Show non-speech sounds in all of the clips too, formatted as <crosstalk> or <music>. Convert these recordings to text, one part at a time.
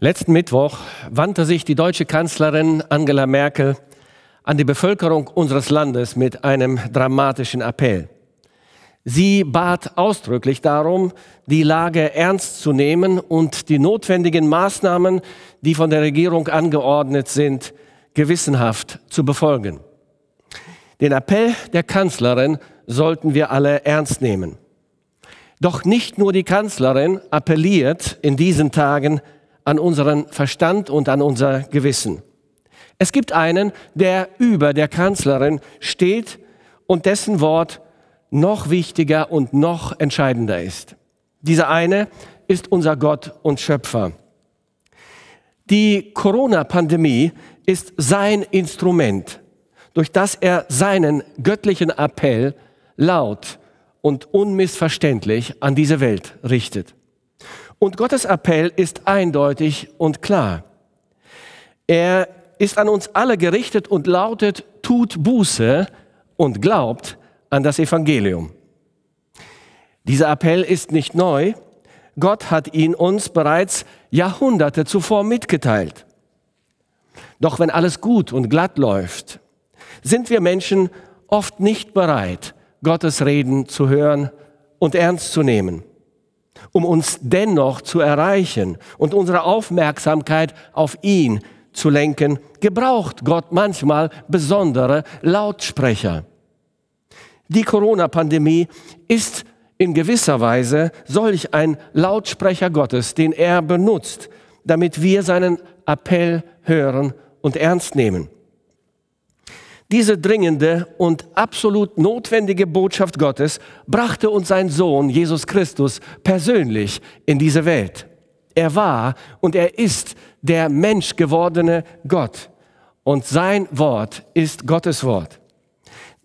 Letzten Mittwoch wandte sich die deutsche Kanzlerin Angela Merkel an die Bevölkerung unseres Landes mit einem dramatischen Appell. Sie bat ausdrücklich darum, die Lage ernst zu nehmen und die notwendigen Maßnahmen, die von der Regierung angeordnet sind, gewissenhaft zu befolgen. Den Appell der Kanzlerin sollten wir alle ernst nehmen. Doch nicht nur die Kanzlerin appelliert in diesen Tagen an unseren Verstand und an unser Gewissen. Es gibt einen, der über der Kanzlerin steht und dessen Wort noch wichtiger und noch entscheidender ist. Dieser eine ist unser Gott und Schöpfer. Die Corona-Pandemie ist sein Instrument, durch das er seinen göttlichen Appell laut und unmissverständlich an diese Welt richtet. Und Gottes Appell ist eindeutig und klar. Er ist an uns alle gerichtet und lautet, tut Buße und glaubt an das Evangelium. Dieser Appell ist nicht neu. Gott hat ihn uns bereits Jahrhunderte zuvor mitgeteilt. Doch wenn alles gut und glatt läuft, sind wir Menschen oft nicht bereit, Gottes Reden zu hören und ernst zu nehmen. Um uns dennoch zu erreichen und unsere Aufmerksamkeit auf ihn zu lenken, gebraucht Gott manchmal besondere Lautsprecher. Die Corona-Pandemie ist in gewisser Weise solch ein Lautsprecher Gottes, den er benutzt, damit wir seinen Appell hören und ernst nehmen. Diese dringende und absolut notwendige Botschaft Gottes brachte uns sein Sohn Jesus Christus persönlich in diese Welt. Er war und er ist der menschgewordene Gott und sein Wort ist Gottes Wort.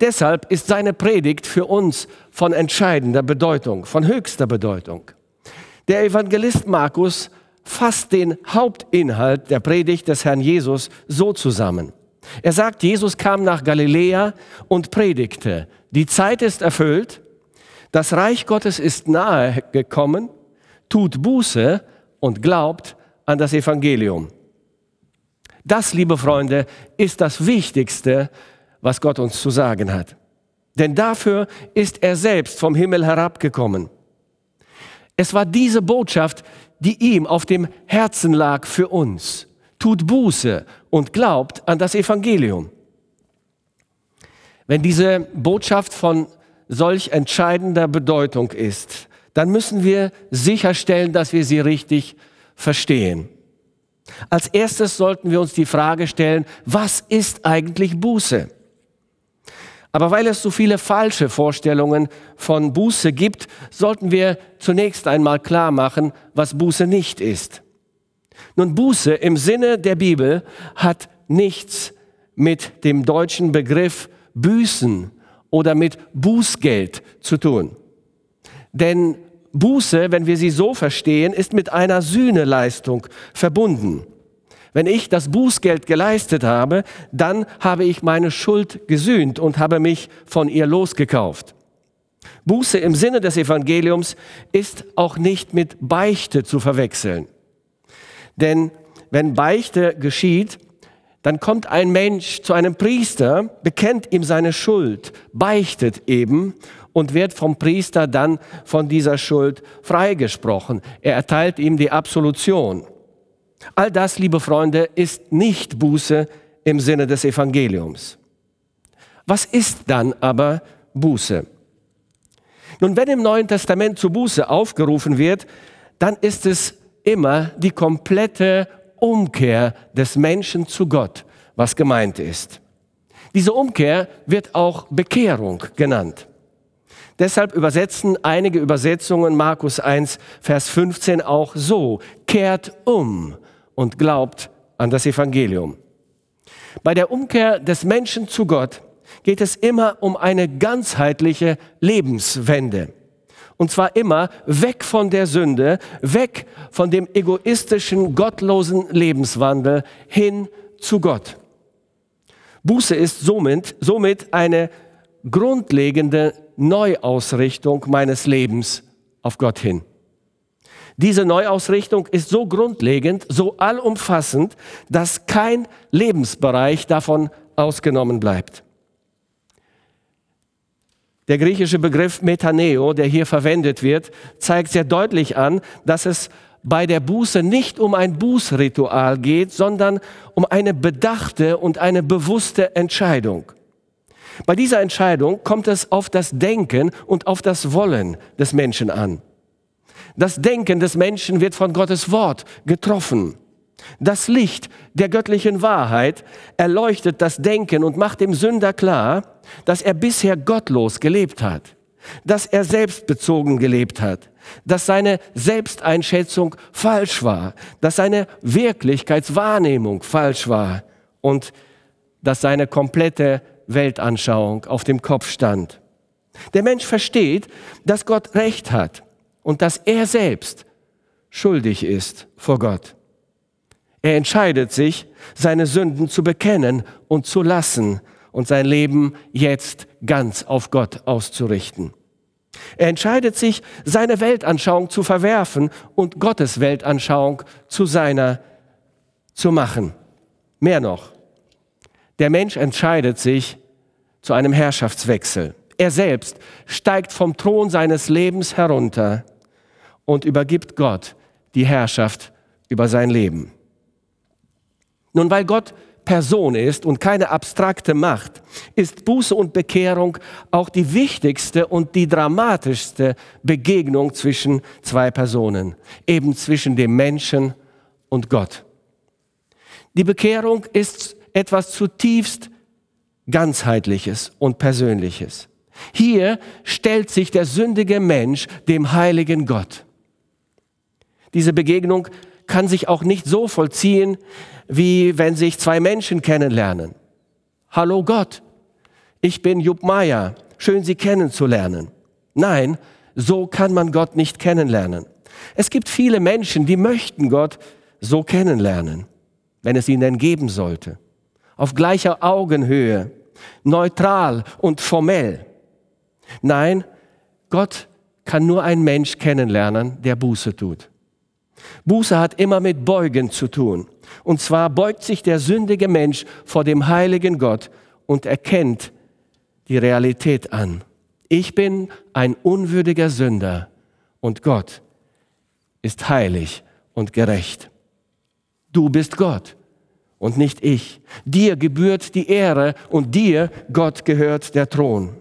Deshalb ist seine Predigt für uns von entscheidender Bedeutung, von höchster Bedeutung. Der Evangelist Markus fasst den Hauptinhalt der Predigt des Herrn Jesus so zusammen. Er sagt, Jesus kam nach Galiläa und predigte, die Zeit ist erfüllt, das Reich Gottes ist nahe gekommen, tut Buße und glaubt an das Evangelium. Das, liebe Freunde, ist das Wichtigste, was Gott uns zu sagen hat. Denn dafür ist er selbst vom Himmel herabgekommen. Es war diese Botschaft, die ihm auf dem Herzen lag für uns. Tut Buße und glaubt an das Evangelium. Wenn diese Botschaft von solch entscheidender Bedeutung ist, dann müssen wir sicherstellen, dass wir sie richtig verstehen. Als erstes sollten wir uns die Frage stellen, was ist eigentlich Buße? Aber weil es so viele falsche Vorstellungen von Buße gibt, sollten wir zunächst einmal klar machen, was Buße nicht ist. Nun, Buße im Sinne der Bibel hat nichts mit dem deutschen Begriff Büßen oder mit Bußgeld zu tun. Denn Buße, wenn wir sie so verstehen, ist mit einer Sühneleistung verbunden. Wenn ich das Bußgeld geleistet habe, dann habe ich meine Schuld gesühnt und habe mich von ihr losgekauft. Buße im Sinne des Evangeliums ist auch nicht mit Beichte zu verwechseln. Denn wenn Beichte geschieht, dann kommt ein Mensch zu einem Priester, bekennt ihm seine Schuld, beichtet eben und wird vom Priester dann von dieser Schuld freigesprochen. Er erteilt ihm die Absolution. All das, liebe Freunde, ist nicht Buße im Sinne des Evangeliums. Was ist dann aber Buße? Nun, wenn im Neuen Testament zu Buße aufgerufen wird, dann ist es immer die komplette Umkehr des Menschen zu Gott, was gemeint ist. Diese Umkehr wird auch Bekehrung genannt. Deshalb übersetzen einige Übersetzungen Markus 1, Vers 15 auch so, kehrt um und glaubt an das Evangelium. Bei der Umkehr des Menschen zu Gott geht es immer um eine ganzheitliche Lebenswende. Und zwar immer weg von der Sünde, weg von dem egoistischen, gottlosen Lebenswandel hin zu Gott. Buße ist somit, somit eine grundlegende Neuausrichtung meines Lebens auf Gott hin. Diese Neuausrichtung ist so grundlegend, so allumfassend, dass kein Lebensbereich davon ausgenommen bleibt. Der griechische Begriff Metaneo, der hier verwendet wird, zeigt sehr deutlich an, dass es bei der Buße nicht um ein Bußritual geht, sondern um eine bedachte und eine bewusste Entscheidung. Bei dieser Entscheidung kommt es auf das Denken und auf das Wollen des Menschen an. Das Denken des Menschen wird von Gottes Wort getroffen. Das Licht der göttlichen Wahrheit erleuchtet das Denken und macht dem Sünder klar, dass er bisher gottlos gelebt hat, dass er selbstbezogen gelebt hat, dass seine Selbsteinschätzung falsch war, dass seine Wirklichkeitswahrnehmung falsch war und dass seine komplette Weltanschauung auf dem Kopf stand. Der Mensch versteht, dass Gott Recht hat und dass er selbst schuldig ist vor Gott. Er entscheidet sich, seine Sünden zu bekennen und zu lassen und sein Leben jetzt ganz auf Gott auszurichten. Er entscheidet sich, seine Weltanschauung zu verwerfen und Gottes Weltanschauung zu seiner zu machen. Mehr noch, der Mensch entscheidet sich zu einem Herrschaftswechsel. Er selbst steigt vom Thron seines Lebens herunter und übergibt Gott die Herrschaft über sein Leben. Nun, weil Gott Person ist und keine abstrakte Macht, ist Buße und Bekehrung auch die wichtigste und die dramatischste Begegnung zwischen zwei Personen, eben zwischen dem Menschen und Gott. Die Bekehrung ist etwas zutiefst ganzheitliches und persönliches. Hier stellt sich der sündige Mensch dem heiligen Gott. Diese Begegnung kann sich auch nicht so vollziehen, wie wenn sich zwei Menschen kennenlernen. Hallo Gott, ich bin Jupp Meier, schön Sie kennenzulernen. Nein, so kann man Gott nicht kennenlernen. Es gibt viele Menschen, die möchten Gott so kennenlernen, wenn es ihnen geben sollte. Auf gleicher Augenhöhe, neutral und formell. Nein, Gott kann nur ein Mensch kennenlernen, der Buße tut. Buße hat immer mit Beugen zu tun. Und zwar beugt sich der sündige Mensch vor dem heiligen Gott und erkennt die Realität an. Ich bin ein unwürdiger Sünder und Gott ist heilig und gerecht. Du bist Gott und nicht ich. Dir gebührt die Ehre und dir, Gott, gehört der Thron.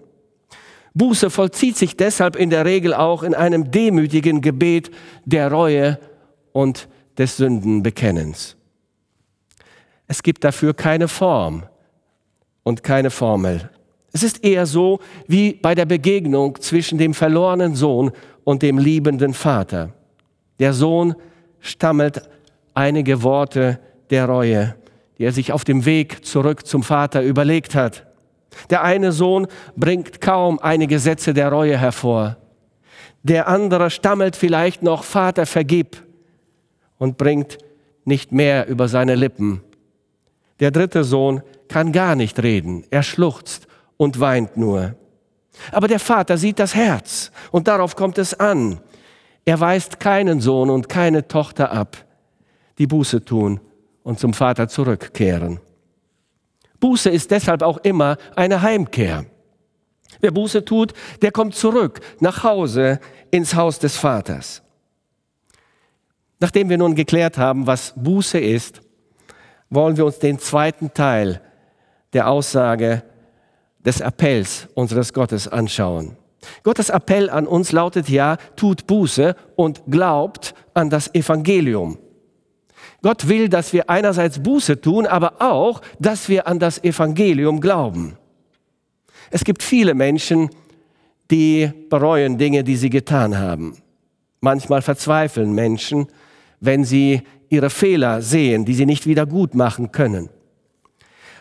Buße vollzieht sich deshalb in der Regel auch in einem demütigen Gebet der Reue und des Sündenbekennens. Es gibt dafür keine Form und keine Formel. Es ist eher so wie bei der Begegnung zwischen dem verlorenen Sohn und dem liebenden Vater. Der Sohn stammelt einige Worte der Reue, die er sich auf dem Weg zurück zum Vater überlegt hat. Der eine Sohn bringt kaum einige Sätze der Reue hervor. Der andere stammelt vielleicht noch Vater vergib und bringt nicht mehr über seine Lippen der dritte Sohn kann gar nicht reden. Er schluchzt und weint nur. Aber der Vater sieht das Herz und darauf kommt es an. Er weist keinen Sohn und keine Tochter ab, die Buße tun und zum Vater zurückkehren. Buße ist deshalb auch immer eine Heimkehr. Wer Buße tut, der kommt zurück nach Hause ins Haus des Vaters. Nachdem wir nun geklärt haben, was Buße ist, wollen wir uns den zweiten Teil der Aussage des Appells unseres Gottes anschauen. Gottes Appell an uns lautet ja, tut Buße und glaubt an das Evangelium. Gott will, dass wir einerseits Buße tun, aber auch, dass wir an das Evangelium glauben. Es gibt viele Menschen, die bereuen Dinge, die sie getan haben. Manchmal verzweifeln Menschen, wenn sie ihre Fehler sehen, die sie nicht wieder gut machen können.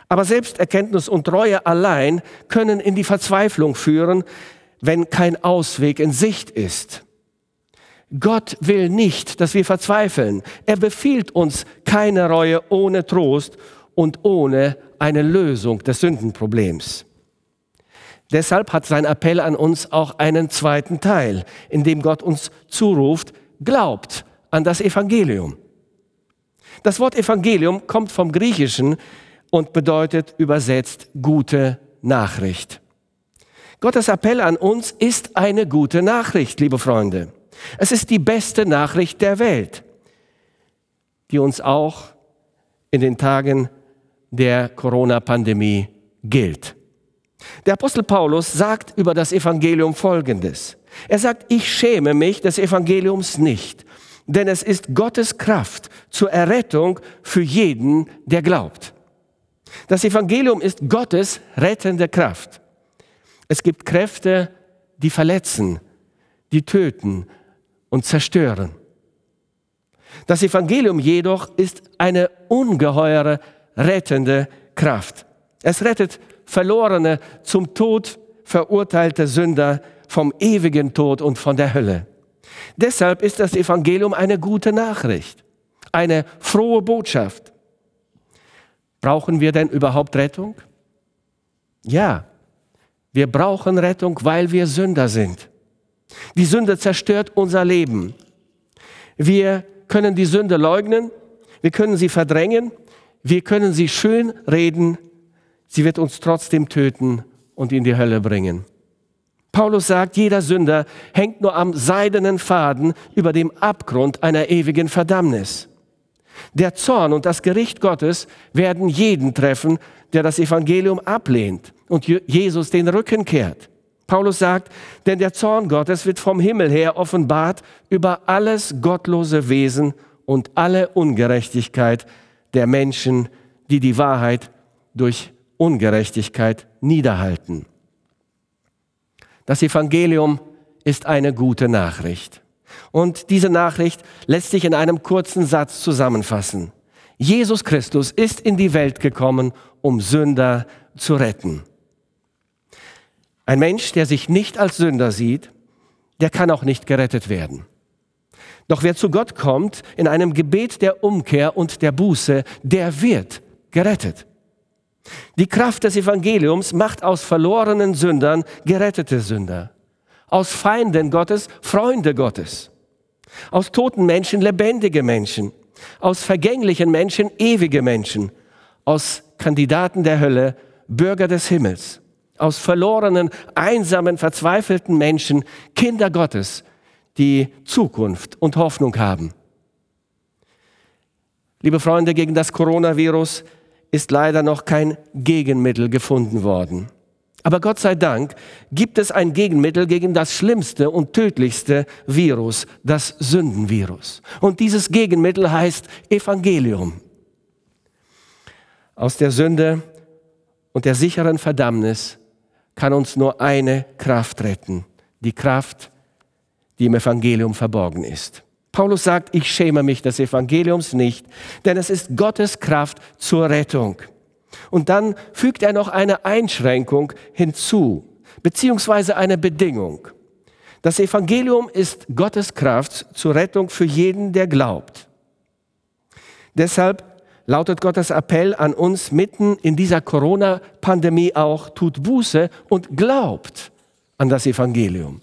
Aber Selbsterkenntnis und Treue allein können in die Verzweiflung führen, wenn kein Ausweg in Sicht ist. Gott will nicht, dass wir verzweifeln. Er befiehlt uns keine Reue ohne Trost und ohne eine Lösung des Sündenproblems. Deshalb hat sein Appell an uns auch einen zweiten Teil, in dem Gott uns zuruft, glaubt an das Evangelium. Das Wort Evangelium kommt vom Griechischen und bedeutet übersetzt gute Nachricht. Gottes Appell an uns ist eine gute Nachricht, liebe Freunde. Es ist die beste Nachricht der Welt, die uns auch in den Tagen der Corona-Pandemie gilt. Der Apostel Paulus sagt über das Evangelium Folgendes. Er sagt, ich schäme mich des Evangeliums nicht, denn es ist Gottes Kraft zur Errettung für jeden, der glaubt. Das Evangelium ist Gottes rettende Kraft. Es gibt Kräfte, die verletzen, die töten und zerstören. Das Evangelium jedoch ist eine ungeheure rettende Kraft. Es rettet verlorene, zum Tod verurteilte Sünder vom ewigen Tod und von der Hölle. Deshalb ist das Evangelium eine gute Nachricht, eine frohe Botschaft. Brauchen wir denn überhaupt Rettung? Ja, wir brauchen Rettung, weil wir Sünder sind. Die Sünde zerstört unser Leben. Wir können die Sünde leugnen, wir können sie verdrängen, wir können sie schön reden, sie wird uns trotzdem töten und in die Hölle bringen. Paulus sagt, jeder Sünder hängt nur am seidenen Faden über dem Abgrund einer ewigen Verdammnis. Der Zorn und das Gericht Gottes werden jeden treffen, der das Evangelium ablehnt und Jesus den Rücken kehrt. Paulus sagt, denn der Zorn Gottes wird vom Himmel her offenbart über alles gottlose Wesen und alle Ungerechtigkeit der Menschen, die die Wahrheit durch Ungerechtigkeit niederhalten. Das Evangelium ist eine gute Nachricht. Und diese Nachricht lässt sich in einem kurzen Satz zusammenfassen. Jesus Christus ist in die Welt gekommen, um Sünder zu retten. Ein Mensch, der sich nicht als Sünder sieht, der kann auch nicht gerettet werden. Doch wer zu Gott kommt in einem Gebet der Umkehr und der Buße, der wird gerettet. Die Kraft des Evangeliums macht aus verlorenen Sündern gerettete Sünder, aus Feinden Gottes Freunde Gottes, aus toten Menschen lebendige Menschen, aus vergänglichen Menschen ewige Menschen, aus Kandidaten der Hölle Bürger des Himmels aus verlorenen, einsamen, verzweifelten Menschen, Kinder Gottes, die Zukunft und Hoffnung haben. Liebe Freunde, gegen das Coronavirus ist leider noch kein Gegenmittel gefunden worden. Aber Gott sei Dank gibt es ein Gegenmittel gegen das schlimmste und tödlichste Virus, das Sündenvirus. Und dieses Gegenmittel heißt Evangelium. Aus der Sünde und der sicheren Verdammnis kann uns nur eine Kraft retten, die Kraft, die im Evangelium verborgen ist. Paulus sagt, ich schäme mich des Evangeliums nicht, denn es ist Gottes Kraft zur Rettung. Und dann fügt er noch eine Einschränkung hinzu, beziehungsweise eine Bedingung. Das Evangelium ist Gottes Kraft zur Rettung für jeden, der glaubt. Deshalb lautet Gottes Appell an uns mitten in dieser Corona-Pandemie auch, tut Buße und glaubt an das Evangelium.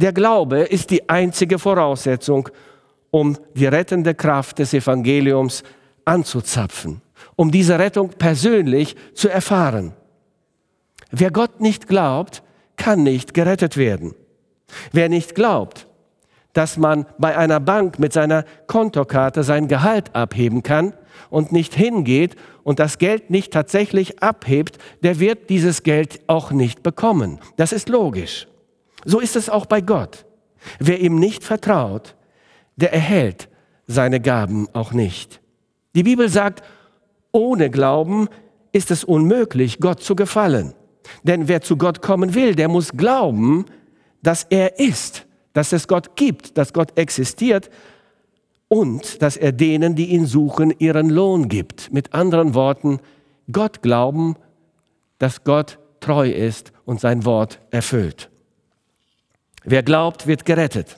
Der Glaube ist die einzige Voraussetzung, um die rettende Kraft des Evangeliums anzuzapfen, um diese Rettung persönlich zu erfahren. Wer Gott nicht glaubt, kann nicht gerettet werden. Wer nicht glaubt, dass man bei einer Bank mit seiner Kontokarte sein Gehalt abheben kann und nicht hingeht und das Geld nicht tatsächlich abhebt, der wird dieses Geld auch nicht bekommen. Das ist logisch. So ist es auch bei Gott. Wer ihm nicht vertraut, der erhält seine Gaben auch nicht. Die Bibel sagt, ohne Glauben ist es unmöglich, Gott zu gefallen. Denn wer zu Gott kommen will, der muss glauben, dass er ist dass es Gott gibt, dass Gott existiert und dass er denen, die ihn suchen, ihren Lohn gibt. Mit anderen Worten, Gott glauben, dass Gott treu ist und sein Wort erfüllt. Wer glaubt, wird gerettet.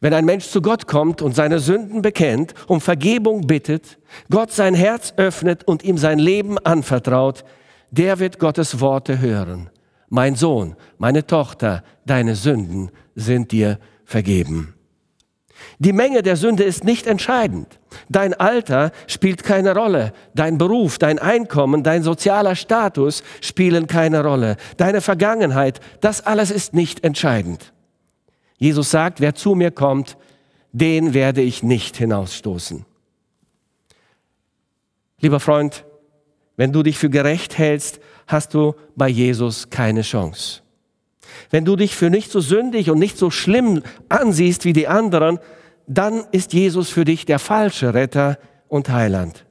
Wenn ein Mensch zu Gott kommt und seine Sünden bekennt, um Vergebung bittet, Gott sein Herz öffnet und ihm sein Leben anvertraut, der wird Gottes Worte hören mein Sohn, meine Tochter, deine Sünden sind dir vergeben. Die Menge der Sünde ist nicht entscheidend. Dein Alter spielt keine Rolle. Dein Beruf, dein Einkommen, dein sozialer Status spielen keine Rolle. Deine Vergangenheit, das alles ist nicht entscheidend. Jesus sagt, wer zu mir kommt, den werde ich nicht hinausstoßen. Lieber Freund, wenn du dich für gerecht hältst, hast du bei Jesus keine Chance. Wenn du dich für nicht so sündig und nicht so schlimm ansiehst wie die anderen, dann ist Jesus für dich der falsche Retter und Heiland.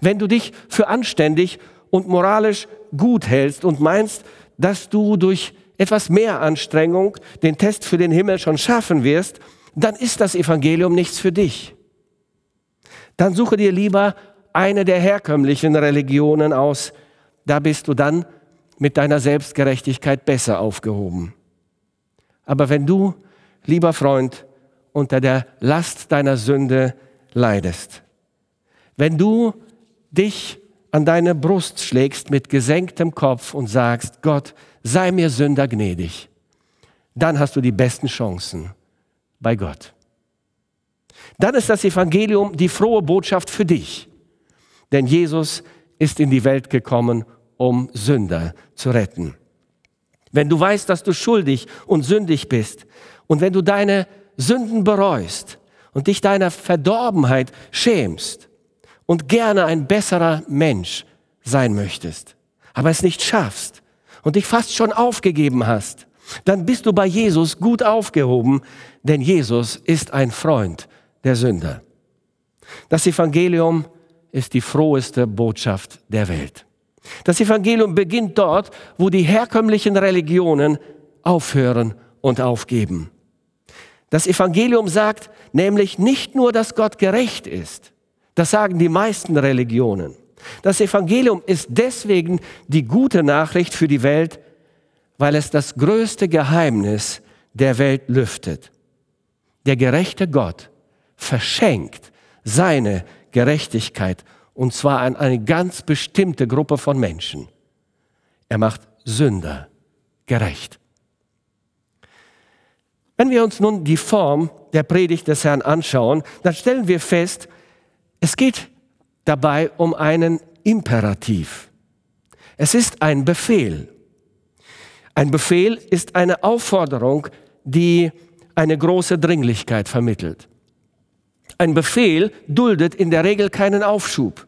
Wenn du dich für anständig und moralisch gut hältst und meinst, dass du durch etwas mehr Anstrengung den Test für den Himmel schon schaffen wirst, dann ist das Evangelium nichts für dich. Dann suche dir lieber eine der herkömmlichen Religionen aus, da bist du dann mit deiner Selbstgerechtigkeit besser aufgehoben. Aber wenn du, lieber Freund, unter der Last deiner Sünde leidest, wenn du dich an deine Brust schlägst mit gesenktem Kopf und sagst, Gott, sei mir Sünder gnädig, dann hast du die besten Chancen bei Gott. Dann ist das Evangelium die frohe Botschaft für dich, denn Jesus ist in die Welt gekommen, um Sünder zu retten. Wenn du weißt, dass du schuldig und sündig bist und wenn du deine Sünden bereust und dich deiner Verdorbenheit schämst und gerne ein besserer Mensch sein möchtest, aber es nicht schaffst und dich fast schon aufgegeben hast, dann bist du bei Jesus gut aufgehoben, denn Jesus ist ein Freund der Sünder. Das Evangelium ist die froheste Botschaft der Welt. Das Evangelium beginnt dort, wo die herkömmlichen Religionen aufhören und aufgeben. Das Evangelium sagt nämlich nicht nur, dass Gott gerecht ist. Das sagen die meisten Religionen. Das Evangelium ist deswegen die gute Nachricht für die Welt, weil es das größte Geheimnis der Welt lüftet. Der gerechte Gott verschenkt seine Gerechtigkeit und zwar an eine ganz bestimmte Gruppe von Menschen. Er macht Sünder gerecht. Wenn wir uns nun die Form der Predigt des Herrn anschauen, dann stellen wir fest, es geht dabei um einen Imperativ. Es ist ein Befehl. Ein Befehl ist eine Aufforderung, die eine große Dringlichkeit vermittelt. Ein Befehl duldet in der Regel keinen Aufschub.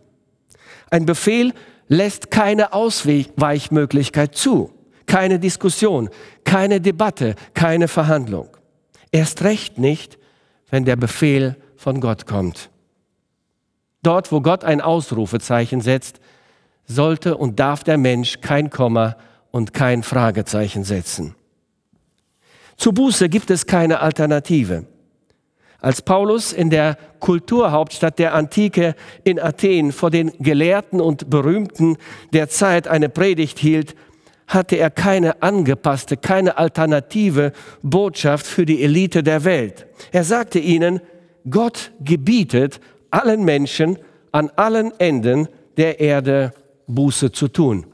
Ein Befehl lässt keine Ausweichmöglichkeit zu, keine Diskussion, keine Debatte, keine Verhandlung. Erst recht nicht, wenn der Befehl von Gott kommt. Dort, wo Gott ein Ausrufezeichen setzt, sollte und darf der Mensch kein Komma und kein Fragezeichen setzen. Zu Buße gibt es keine Alternative. Als Paulus in der Kulturhauptstadt der Antike in Athen vor den Gelehrten und Berühmten der Zeit eine Predigt hielt, hatte er keine angepasste, keine alternative Botschaft für die Elite der Welt. Er sagte ihnen, Gott gebietet allen Menschen an allen Enden der Erde Buße zu tun.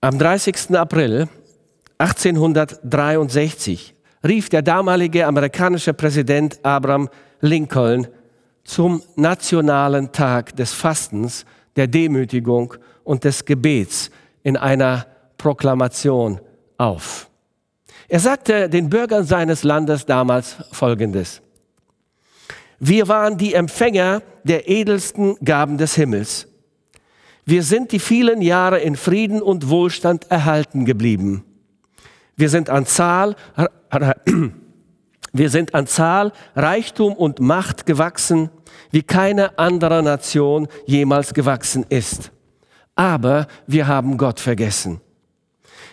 Am 30. April 1863 rief der damalige amerikanische Präsident Abraham Lincoln zum nationalen Tag des Fastens, der Demütigung und des Gebets in einer Proklamation auf. Er sagte den Bürgern seines Landes damals Folgendes. Wir waren die Empfänger der edelsten Gaben des Himmels. Wir sind die vielen Jahre in Frieden und Wohlstand erhalten geblieben. Wir sind an Zahl, <clears throat> wir sind an Zahl, Reichtum und Macht gewachsen, wie keine andere Nation jemals gewachsen ist. Aber wir haben Gott vergessen.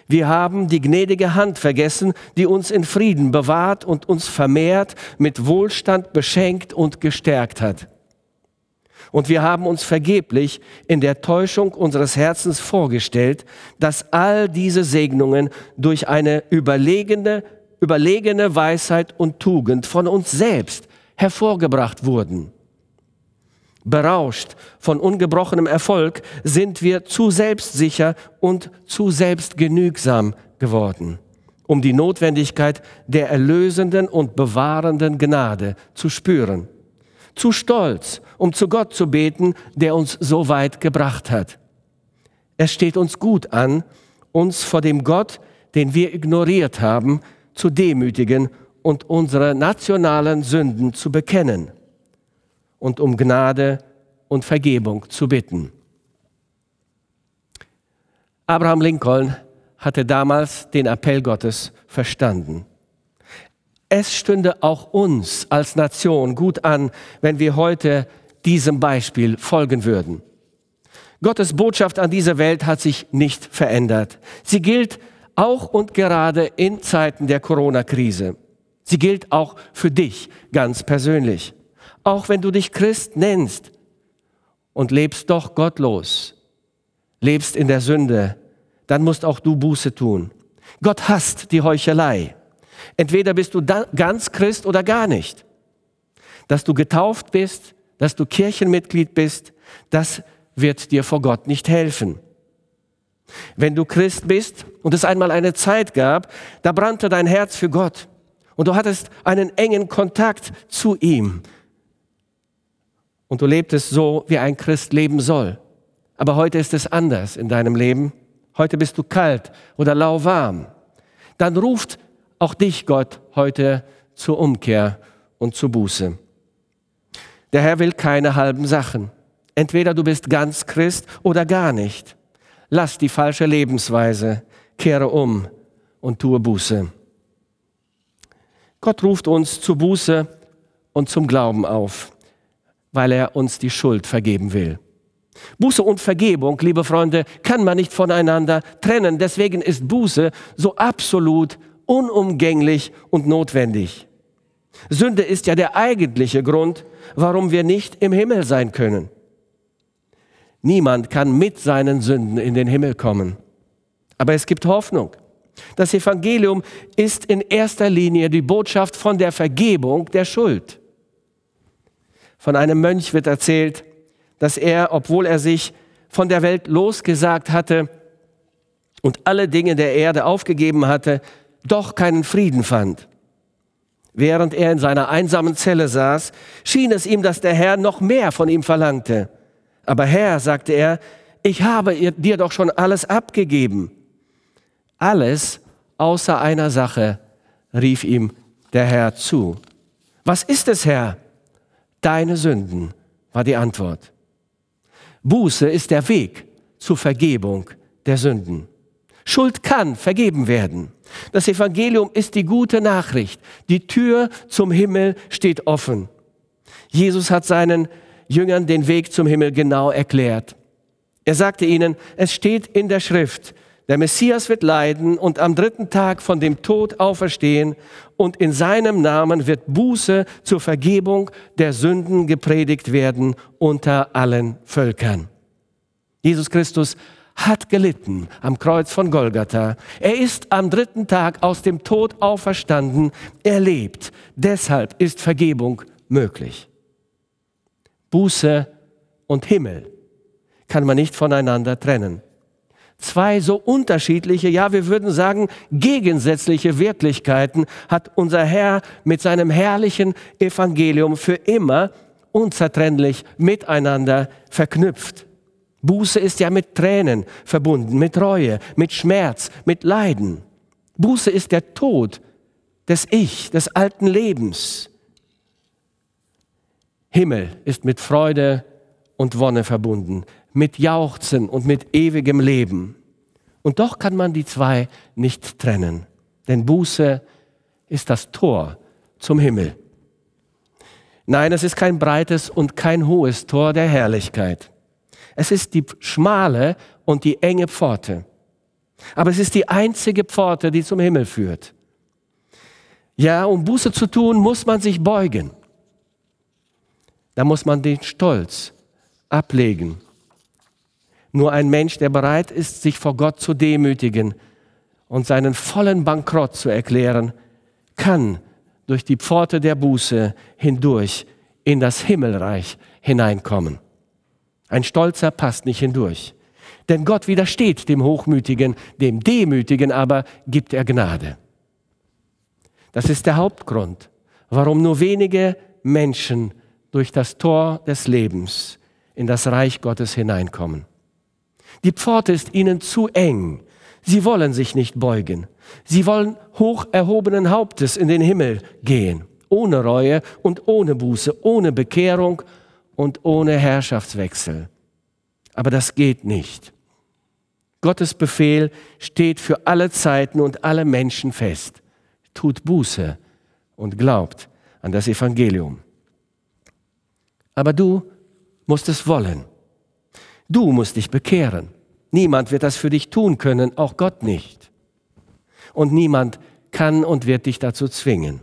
Wir haben die gnädige Hand vergessen, die uns in Frieden bewahrt und uns vermehrt, mit Wohlstand beschenkt und gestärkt hat. Und wir haben uns vergeblich in der Täuschung unseres Herzens vorgestellt, dass all diese Segnungen durch eine überlegene, überlegene Weisheit und Tugend von uns selbst hervorgebracht wurden. Berauscht von ungebrochenem Erfolg sind wir zu selbstsicher und zu selbstgenügsam geworden. um die Notwendigkeit der erlösenden und bewahrenden Gnade zu spüren. Zu stolz, um zu Gott zu beten, der uns so weit gebracht hat. Es steht uns gut an, uns vor dem Gott, den wir ignoriert haben, zu demütigen und unsere nationalen Sünden zu bekennen und um Gnade und Vergebung zu bitten. Abraham Lincoln hatte damals den Appell Gottes verstanden. Es stünde auch uns als Nation gut an, wenn wir heute diesem Beispiel folgen würden. Gottes Botschaft an diese Welt hat sich nicht verändert. Sie gilt auch und gerade in Zeiten der Corona-Krise. Sie gilt auch für dich ganz persönlich. Auch wenn du dich Christ nennst und lebst doch gottlos, lebst in der Sünde, dann musst auch du Buße tun. Gott hasst die Heuchelei. Entweder bist du ganz Christ oder gar nicht. Dass du getauft bist, dass du Kirchenmitglied bist, das wird dir vor Gott nicht helfen. Wenn du Christ bist und es einmal eine Zeit gab, da brannte dein Herz für Gott und du hattest einen engen Kontakt zu ihm und du lebtest so, wie ein Christ leben soll. Aber heute ist es anders in deinem Leben heute bist du kalt oder lauwarm, dann ruft auch dich Gott heute zur Umkehr und zur Buße. Der Herr will keine halben Sachen. Entweder du bist ganz Christ oder gar nicht. Lass die falsche Lebensweise, kehre um und tue Buße. Gott ruft uns zur Buße und zum Glauben auf, weil er uns die Schuld vergeben will. Buße und Vergebung, liebe Freunde, kann man nicht voneinander trennen. Deswegen ist Buße so absolut unumgänglich und notwendig. Sünde ist ja der eigentliche Grund, warum wir nicht im Himmel sein können. Niemand kann mit seinen Sünden in den Himmel kommen. Aber es gibt Hoffnung. Das Evangelium ist in erster Linie die Botschaft von der Vergebung der Schuld. Von einem Mönch wird erzählt, dass er, obwohl er sich von der Welt losgesagt hatte und alle Dinge der Erde aufgegeben hatte, doch keinen Frieden fand. Während er in seiner einsamen Zelle saß, schien es ihm, dass der Herr noch mehr von ihm verlangte. Aber Herr, sagte er, ich habe dir doch schon alles abgegeben. Alles außer einer Sache, rief ihm der Herr zu. Was ist es, Herr? Deine Sünden, war die Antwort. Buße ist der Weg zur Vergebung der Sünden. Schuld kann vergeben werden. Das Evangelium ist die gute Nachricht. Die Tür zum Himmel steht offen. Jesus hat seinen Jüngern den Weg zum Himmel genau erklärt. Er sagte ihnen, es steht in der Schrift, der Messias wird leiden und am dritten Tag von dem Tod auferstehen und in seinem Namen wird Buße zur Vergebung der Sünden gepredigt werden unter allen Völkern. Jesus Christus hat gelitten am Kreuz von Golgatha. Er ist am dritten Tag aus dem Tod auferstanden. Er lebt. Deshalb ist Vergebung möglich. Buße und Himmel kann man nicht voneinander trennen zwei so unterschiedliche, ja wir würden sagen gegensätzliche Wirklichkeiten hat unser Herr mit seinem herrlichen Evangelium für immer unzertrennlich miteinander verknüpft. Buße ist ja mit Tränen verbunden, mit Reue, mit Schmerz, mit Leiden. Buße ist der Tod des Ich, des alten Lebens. Himmel ist mit Freude und Wonne verbunden mit Jauchzen und mit ewigem Leben. Und doch kann man die zwei nicht trennen, denn Buße ist das Tor zum Himmel. Nein, es ist kein breites und kein hohes Tor der Herrlichkeit. Es ist die schmale und die enge Pforte. Aber es ist die einzige Pforte, die zum Himmel führt. Ja, um Buße zu tun, muss man sich beugen. Da muss man den Stolz ablegen nur ein Mensch, der bereit ist, sich vor Gott zu demütigen und seinen vollen Bankrott zu erklären, kann durch die Pforte der Buße hindurch in das Himmelreich hineinkommen. Ein Stolzer passt nicht hindurch. Denn Gott widersteht dem Hochmütigen, dem Demütigen aber gibt er Gnade. Das ist der Hauptgrund, warum nur wenige Menschen durch das Tor des Lebens in das Reich Gottes hineinkommen. Die Pforte ist ihnen zu eng. Sie wollen sich nicht beugen. Sie wollen hoch erhobenen Hauptes in den Himmel gehen, ohne Reue und ohne Buße, ohne Bekehrung und ohne Herrschaftswechsel. Aber das geht nicht. Gottes Befehl steht für alle Zeiten und alle Menschen fest. Tut Buße und glaubt an das Evangelium. Aber du musst es wollen. Du musst dich bekehren. Niemand wird das für dich tun können, auch Gott nicht. Und niemand kann und wird dich dazu zwingen.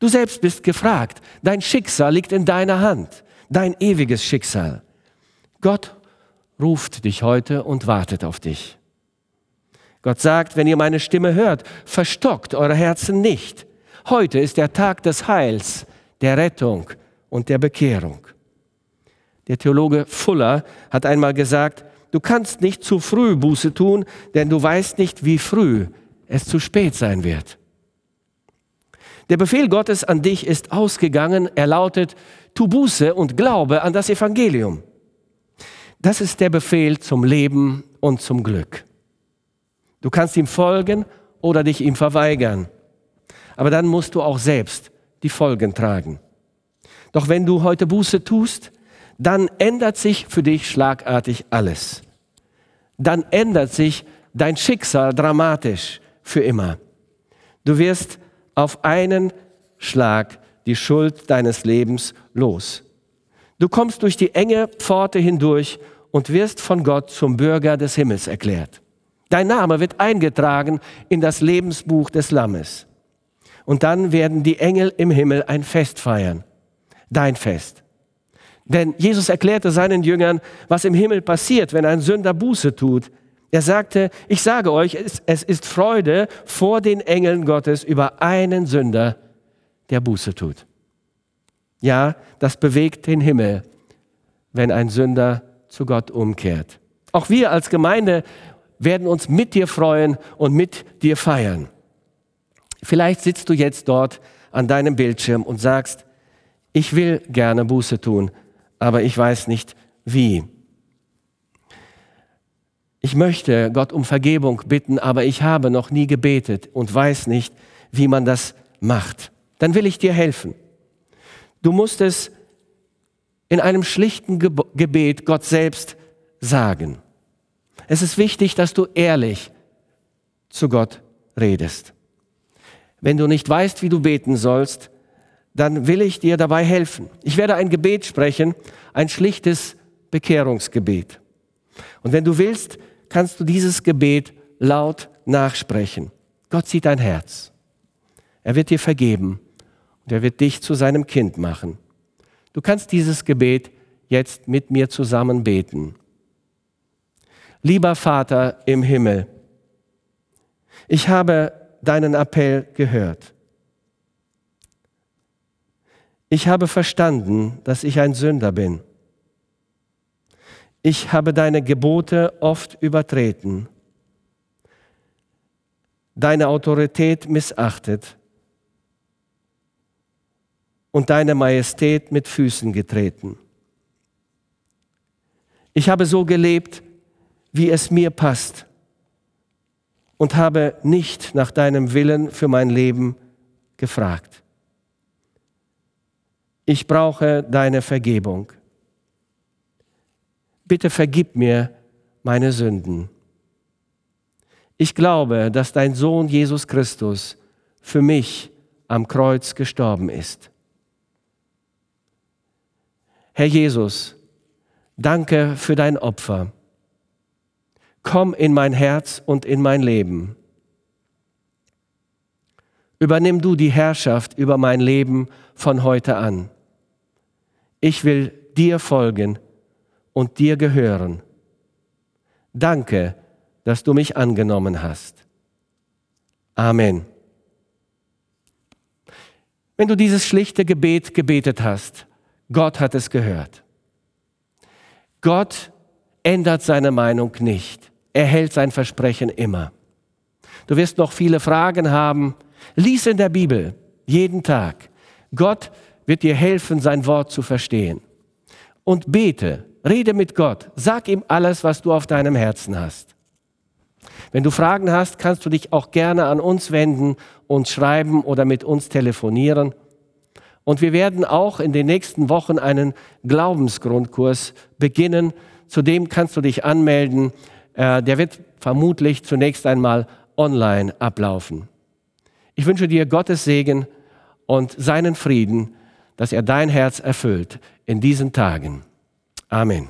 Du selbst bist gefragt. Dein Schicksal liegt in deiner Hand. Dein ewiges Schicksal. Gott ruft dich heute und wartet auf dich. Gott sagt, wenn ihr meine Stimme hört, verstockt eure Herzen nicht. Heute ist der Tag des Heils, der Rettung und der Bekehrung. Der Theologe Fuller hat einmal gesagt, du kannst nicht zu früh Buße tun, denn du weißt nicht, wie früh es zu spät sein wird. Der Befehl Gottes an dich ist ausgegangen. Er lautet, tu Buße und glaube an das Evangelium. Das ist der Befehl zum Leben und zum Glück. Du kannst ihm folgen oder dich ihm verweigern. Aber dann musst du auch selbst die Folgen tragen. Doch wenn du heute Buße tust, dann ändert sich für dich schlagartig alles. Dann ändert sich dein Schicksal dramatisch für immer. Du wirst auf einen Schlag die Schuld deines Lebens los. Du kommst durch die enge Pforte hindurch und wirst von Gott zum Bürger des Himmels erklärt. Dein Name wird eingetragen in das Lebensbuch des Lammes. Und dann werden die Engel im Himmel ein Fest feiern. Dein Fest. Denn Jesus erklärte seinen Jüngern, was im Himmel passiert, wenn ein Sünder Buße tut. Er sagte, ich sage euch, es, ist Freude vor den Engeln Gottes über einen Sünder, der Buße tut. Ja, das bewegt den Himmel, wenn ein Sünder zu Gott umkehrt. Auch wir als Gemeinde werden uns mit dir freuen und mit dir feiern. Vielleicht sitzt du jetzt dort an deinem Bildschirm und sagst, ich will gerne Buße tun, aber ich weiß nicht wie. Ich möchte Gott um Vergebung bitten, aber ich habe noch nie gebetet und weiß nicht, wie man das macht. Dann will ich dir helfen. Du musst es in einem schlichten Gebet Gott selbst sagen. Es ist wichtig, dass du ehrlich zu Gott redest. Wenn du nicht weißt, wie du beten sollst, dann will ich dir dabei helfen. Ich werde ein Gebet sprechen, ein schlichtes Bekehrungsgebet. Und wenn du willst, kannst du dieses Gebet laut nachsprechen. Gott sieht dein Herz. Er wird dir vergeben und er wird dich zu seinem Kind machen. Du kannst dieses Gebet jetzt mit mir zusammen beten. Lieber Vater im Himmel, ich habe deinen Appell gehört. Ich habe verstanden, dass ich ein Sünder bin. Ich habe deine Gebote oft übertreten, deine Autorität missachtet und deine Majestät mit Füßen getreten. Ich habe so gelebt, wie es mir passt und habe nicht nach deinem Willen für mein Leben gefragt. Ich brauche deine Vergebung. Bitte vergib mir meine Sünden. Ich glaube, dass dein Sohn Jesus Christus für mich am Kreuz gestorben ist. Herr Jesus, danke für dein Opfer. Komm in mein Herz und in mein Leben. Übernimm du die Herrschaft über mein Leben von heute an. Ich will dir folgen und dir gehören. Danke, dass du mich angenommen hast. Amen. Wenn du dieses schlichte Gebet gebetet hast, Gott hat es gehört. Gott ändert seine Meinung nicht. Er hält sein Versprechen immer. Du wirst noch viele Fragen haben, Lies in der Bibel jeden Tag. Gott wird dir helfen, sein Wort zu verstehen. Und bete, rede mit Gott, sag ihm alles, was du auf deinem Herzen hast. Wenn du Fragen hast, kannst du dich auch gerne an uns wenden, uns schreiben oder mit uns telefonieren. Und wir werden auch in den nächsten Wochen einen Glaubensgrundkurs beginnen. Zudem kannst du dich anmelden. Äh, der wird vermutlich zunächst einmal online ablaufen. Ich wünsche dir Gottes Segen und seinen Frieden, dass er dein Herz erfüllt in diesen Tagen. Amen.